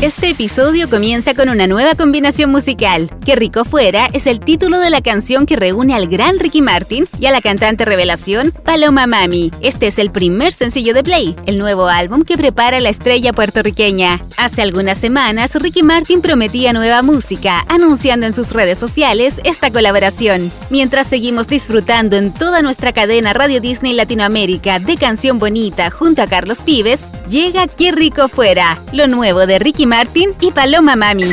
Este episodio comienza con una nueva combinación musical. Qué rico fuera es el título de la canción que reúne al gran Ricky Martin y a la cantante revelación Paloma Mami. Este es el primer sencillo de Play, el nuevo álbum que prepara la estrella puertorriqueña. Hace algunas semanas, Ricky Martin prometía nueva música, anunciando en sus redes sociales esta colaboración. Mientras seguimos disfrutando en toda nuestra cadena Radio Disney Latinoamérica de Canción Bonita junto a Carlos Vives, llega Qué rico fuera, lo nuevo de Ricky Martin y Paloma Mami.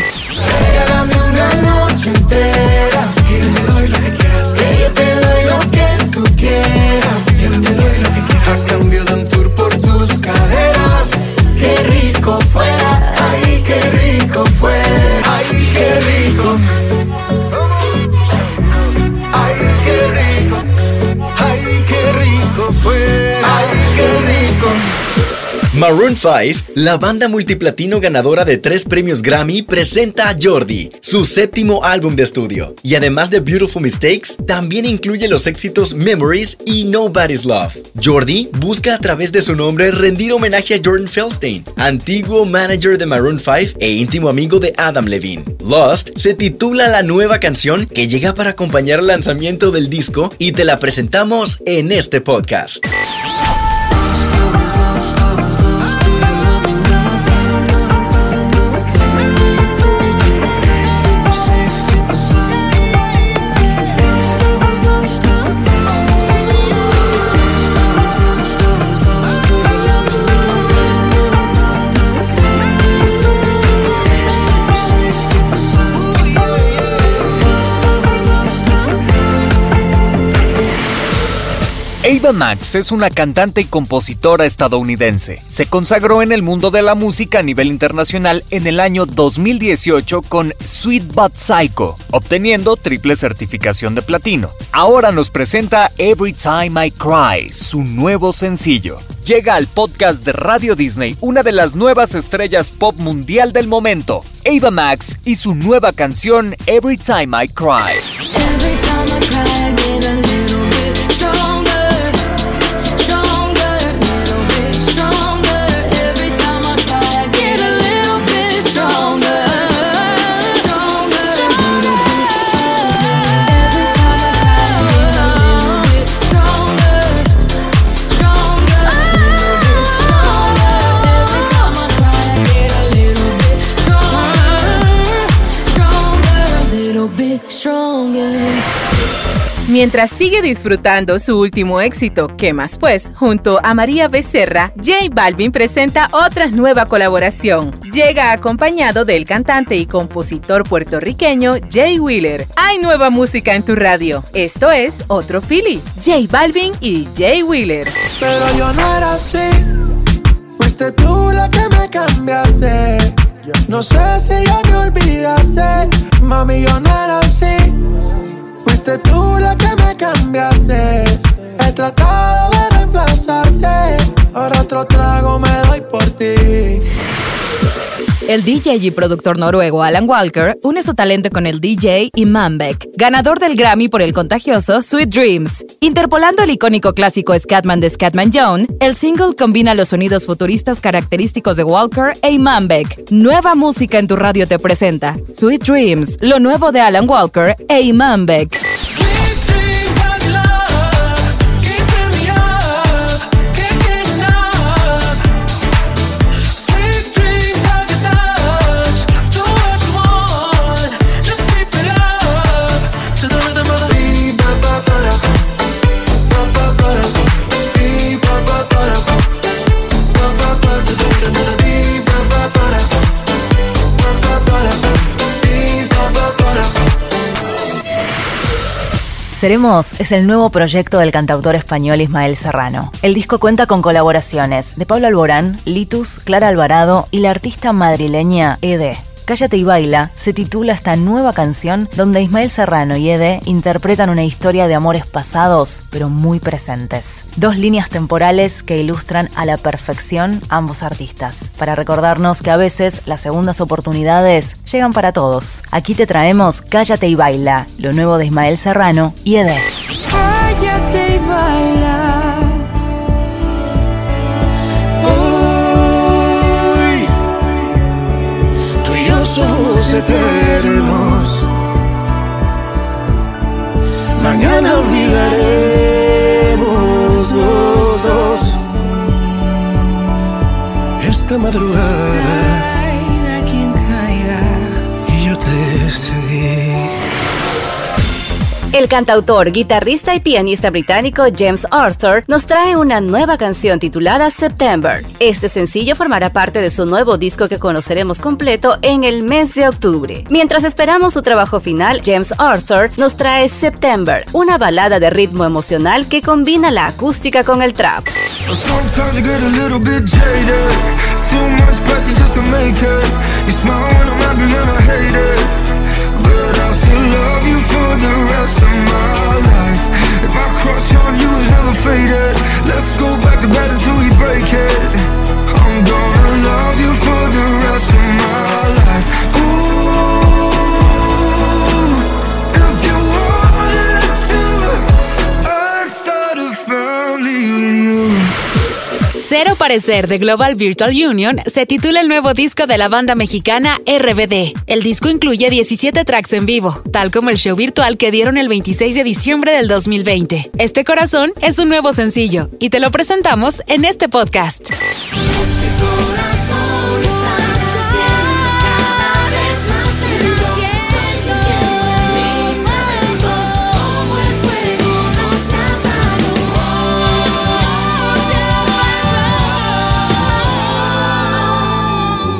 Maroon 5, la banda multiplatino ganadora de tres premios Grammy, presenta a Jordi, su séptimo álbum de estudio. Y además de Beautiful Mistakes, también incluye los éxitos Memories y Nobody's Love. Jordi busca a través de su nombre rendir homenaje a Jordan Feldstein, antiguo manager de Maroon 5 e íntimo amigo de Adam Levine. Lost se titula la nueva canción que llega para acompañar el lanzamiento del disco y te la presentamos en este podcast. Ava Max es una cantante y compositora estadounidense. Se consagró en el mundo de la música a nivel internacional en el año 2018 con Sweet But Psycho, obteniendo triple certificación de platino. Ahora nos presenta Every Time I Cry, su nuevo sencillo. Llega al podcast de Radio Disney una de las nuevas estrellas pop mundial del momento, Ava Max y su nueva canción Every Time I Cry. Mientras sigue disfrutando su último éxito, ¿Qué más pues? Junto a María Becerra, J Balvin presenta otra nueva colaboración. Llega acompañado del cantante y compositor puertorriqueño Jay Wheeler. Hay nueva música en tu radio. Esto es Otro Philly, J Balvin y Jay Wheeler. Pero yo no era así. Fuiste tú la que me cambiaste. No sé si ya me olvidaste. Mami. Fuiste tú la que me cambiaste. He tratado de reemplazarte. Ahora otro trago me doy por ti. El DJ y productor noruego Alan Walker une su talento con el DJ Iman Beck, ganador del Grammy por el contagioso Sweet Dreams. Interpolando el icónico clásico Scatman de Scatman John, el single combina los sonidos futuristas característicos de Walker e Iman Beck. Nueva música en tu radio te presenta Sweet Dreams, lo nuevo de Alan Walker e Iman Beck. Seremos es el nuevo proyecto del cantautor español Ismael Serrano. El disco cuenta con colaboraciones de Pablo Alborán, Litus, Clara Alvarado y la artista madrileña Ede. Cállate y baila se titula esta nueva canción donde Ismael Serrano y Ede interpretan una historia de amores pasados, pero muy presentes. Dos líneas temporales que ilustran a la perfección ambos artistas, para recordarnos que a veces las segundas oportunidades llegan para todos. Aquí te traemos Cállate y baila, lo nuevo de Ismael Serrano y Ede. Cállate y baila. Esta madrugada. Caiga quien caiga. Y yo te seguí. El cantautor, guitarrista y pianista británico James Arthur nos trae una nueva canción titulada September. Este sencillo formará parte de su nuevo disco que conoceremos completo en el mes de octubre. Mientras esperamos su trabajo final, James Arthur nos trae September, una balada de ritmo emocional que combina la acústica con el trap. the rest of my life. If I cross on you Cero Parecer de Global Virtual Union se titula el nuevo disco de la banda mexicana RBD. El disco incluye 17 tracks en vivo, tal como el show virtual que dieron el 26 de diciembre del 2020. Este corazón es un nuevo sencillo y te lo presentamos en este podcast.